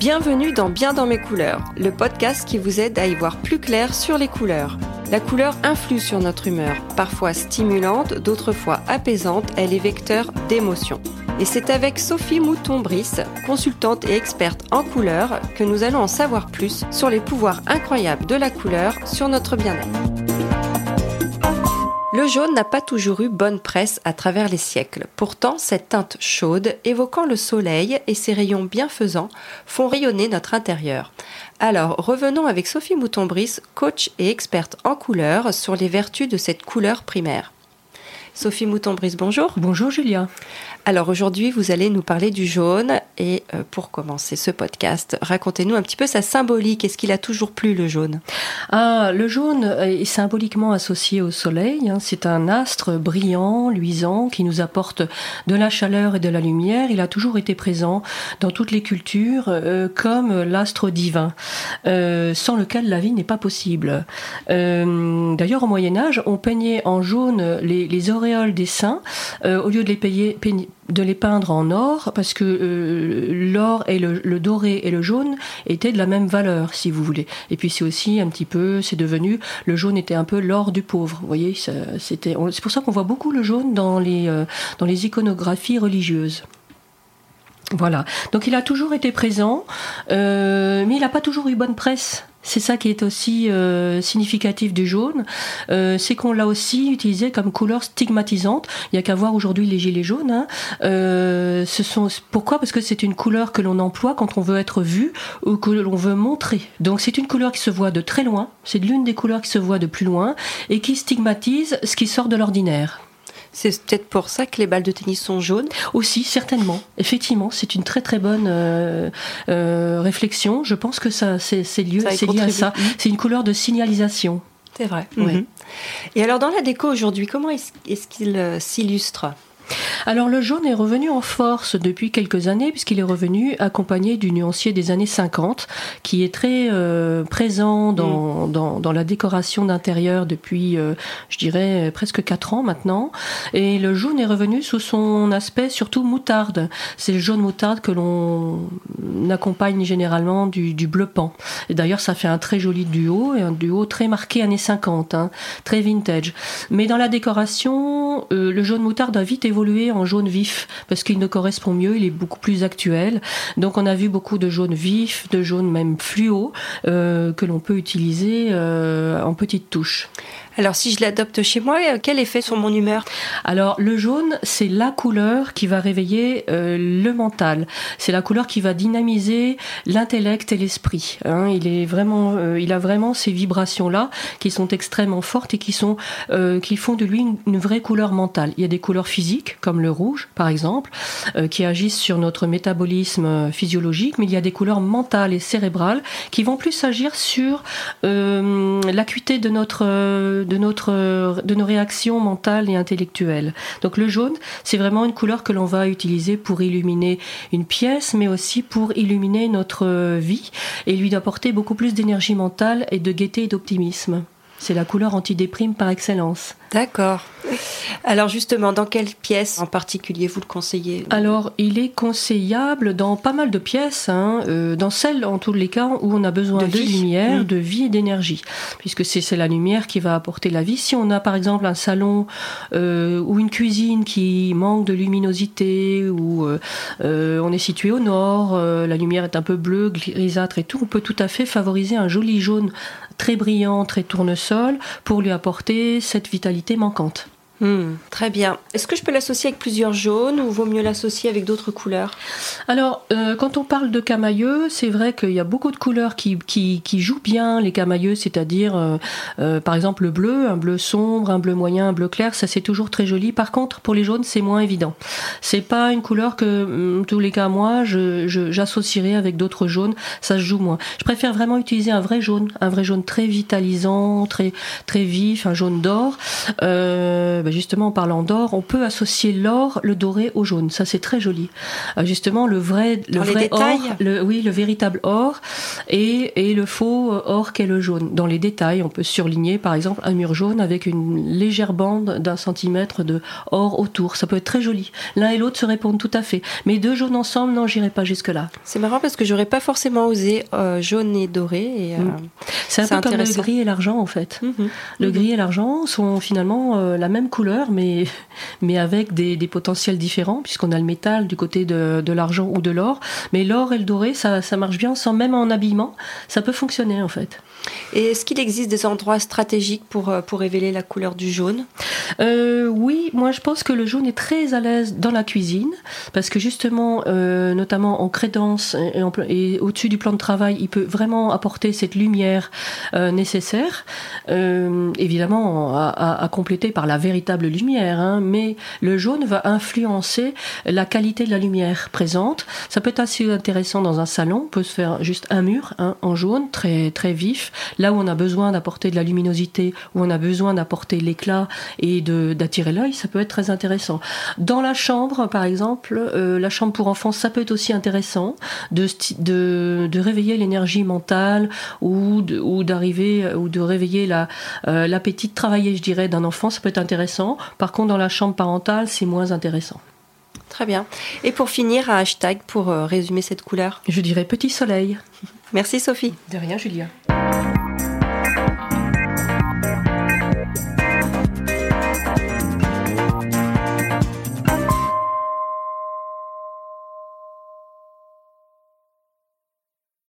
Bienvenue dans Bien dans mes couleurs, le podcast qui vous aide à y voir plus clair sur les couleurs. La couleur influe sur notre humeur, parfois stimulante, d'autres fois apaisante, elle est vecteur d'émotions. Et c'est avec Sophie Mouton-Brice, consultante et experte en couleurs, que nous allons en savoir plus sur les pouvoirs incroyables de la couleur sur notre bien-être. Le jaune n'a pas toujours eu bonne presse à travers les siècles. Pourtant, cette teinte chaude, évoquant le soleil et ses rayons bienfaisants, font rayonner notre intérieur. Alors, revenons avec Sophie Mouton-Brice, coach et experte en couleurs, sur les vertus de cette couleur primaire. Sophie Mouton-Brice, bonjour. Bonjour Julia. Alors aujourd'hui, vous allez nous parler du jaune et euh, pour commencer ce podcast, racontez-nous un petit peu sa symbolique. Est-ce qu'il a toujours plu le jaune? Ah, le jaune est symboliquement associé au soleil. Hein. C'est un astre brillant, luisant, qui nous apporte de la chaleur et de la lumière. Il a toujours été présent dans toutes les cultures euh, comme l'astre divin, euh, sans lequel la vie n'est pas possible. D'ailleurs, au Moyen Âge, on peignait en jaune les, les des saints au lieu de les payer, de les peindre en or parce que euh, l'or et le, doré et le jaune étaient de la même valeur, si vous voulez. Et puis c'est aussi un petit peu, c'est devenu, le jaune était un peu l'or du pauvre. Voyez, c'était, c'est pour ça qu'on voit beaucoup le jaune dans les, euh, dans les iconographies religieuses. Voilà. Donc il a toujours été présent, euh, mais il n'a pas toujours eu bonne presse. C'est ça qui est aussi euh, significatif du jaune, euh, c'est qu'on l'a aussi utilisé comme couleur stigmatisante. Il n'y a qu'à voir aujourd'hui les gilets jaunes. Hein. sont pourquoi? Parce que c'est une couleur que l'on emploie quand on veut être vu ou que l'on veut montrer. Donc c'est une couleur qui se voit de très loin. C'est l'une des couleurs qui se voit de plus loin et qui stigmatise ce qui sort de l'ordinaire. C'est peut-être pour ça que les balles de tennis sont jaunes Aussi, certainement. Effectivement, c'est une très très bonne euh, euh, réflexion. Je pense que ça, c'est lié, lié à ça. C'est une couleur de signalisation. C'est vrai. Et alors, dans la déco aujourd'hui, comment est-ce qu'il euh, s'illustre? Alors le jaune est revenu en force depuis quelques années puisqu'il est revenu accompagné du nuancier des années 50 qui est très euh, présent dans, mm. dans, dans, la décoration d'intérieur depuis, euh, je dirais, presque 4 ans maintenant. Et le jaune est revenu sous son aspect surtout moutarde. C'est le jaune moutarde que l'on accompagne généralement du, du bleu pan. Et d'ailleurs ça fait un très joli duo et un duo très marqué années 50, hein, très vintage. Mais dans la décoration, euh, le jaune moutarde a vite évolué en jaune vif parce qu'il ne correspond mieux, il est beaucoup plus actuel. Donc on a vu beaucoup de jaune vif, de jaune même fluo euh, que l'on peut utiliser euh, en petites touches. Alors si je l'adopte chez moi, euh, quel effet sur mon humeur? Alors le jaune, c'est la couleur qui va réveiller euh, le mental. C'est la couleur qui va dynamiser l'intellect et l'esprit. Hein. il est vraiment, euh, il a vraiment ces vibrations là qui sont extrêmement fortes et qui sont, qui font de lui une, vraie couleur mentale. Il y a des couleurs physiques comme le rouge par exemple, qui agissent sur notre métabolisme physiologique, mais il y a des couleurs mentales et cérébrales qui vont plus agir sur l'acuité de notre de, notre, de nos réactions mentales et intellectuelles. Donc le jaune, c'est vraiment une couleur que l'on va utiliser pour illuminer une pièce, mais aussi pour illuminer notre vie et lui apporter beaucoup plus d'énergie mentale et de gaieté et d'optimisme. C'est la couleur antidéprime par excellence. D'accord. Alors justement, dans quelle pièce en particulier vous le conseillez? Alors, il est conseillable dans pas mal de pièces, hein, euh, dans celles en tous les cas où on a besoin de, lumière, mmh. de vie et d'énergie, puisque c'est la lumière qui va apporter la vie. Si on a par exemple un salon euh, ou une cuisine qui manque de luminosité, ou euh, on est situé au nord, la lumière est un peu bleue, grisâtre et tout, on peut tout à fait favoriser un joli jaune très brillant, très tournesol, pour lui apporter cette vitalité manquante. Hmm, très bien. Est-ce que je peux l'associer avec plusieurs jaunes ou vaut mieux l'associer avec d'autres couleurs? Alors, euh, quand on parle de camailleux, c'est vrai qu'il y a beaucoup de couleurs qui, qui, jouent bien les camailleux, c'est-à-dire euh, euh, par exemple le bleu, un bleu sombre, un bleu moyen, un bleu clair, ça c'est toujours très joli. Par contre, pour les jaunes, c'est moins évident. C'est pas une couleur que, en tous les cas, moi, j'associerais avec d'autres jaunes, ça se joue moins. Je préfère vraiment utiliser un vrai jaune, un vrai jaune très vitalisant, très, très vif, un jaune d'or. Euh, ben justement, en parlant d'or, on peut associer l'or, le doré au jaune. Ça, c'est très joli. Euh, justement, le vrai, le vrai or, le, oui, le véritable or, et, et le faux or qu'est le jaune. Dans les détails, on peut surligner, par exemple, un mur jaune avec une légère bande d'un centimètre de or autour. Ça peut être très joli. L'un et l'autre se répondent tout à fait. Mais deux jaunes ensemble, non, j'irai pas jusque-là. C'est marrant parce que j'aurais pas forcément osé euh, jaune et doré. Et, mm. c'est un peu comme le gris et l'argent, en fait. Mm-hmm. Le mm-hmm. gris et l'argent sont finalement euh, la même couleur, mais, mais avec des, des potentiels différents, puisqu'on a le métal du côté de, de l'argent ou de l'or. Mais l'or et le doré, ça, ça marche bien, sans même en habillement. Ça peut fonctionner, en fait. Et est-ce qu'il existe des endroits stratégiques pour, euh, pour révéler la couleur du jaune? Euh, Oui, moi je pense que le jaune est très à l'aise dans la cuisine, parce que justement, euh, notamment en crédence et, et au-dessus du plan de travail, il peut vraiment apporter cette lumière nécessaire, évidemment à, à, compléter par la véritable lumière, hein, mais le jaune va influencer la qualité de la lumière présente. Ça peut être assez intéressant dans un salon, on peut se faire juste un mur hein, en jaune, très, très vif, Là où on a besoin d'apporter de la luminosité, où on a besoin d'apporter l'éclat et d'attirer l'œil, ça peut être très intéressant. Dans la chambre, par exemple, euh, la chambre pour enfants, ça peut être aussi intéressant de, réveiller l'énergie mentale ou d'arriver ou, de réveiller euh, l'appétit de travailler, je dirais, d'un enfant, ça peut être intéressant. Par contre, dans la chambre parentale, c'est moins intéressant. Très bien. Et pour finir, un hashtag pour euh, résumer cette couleur Je dirais petit soleil. Merci Sophie. De rien, Julia.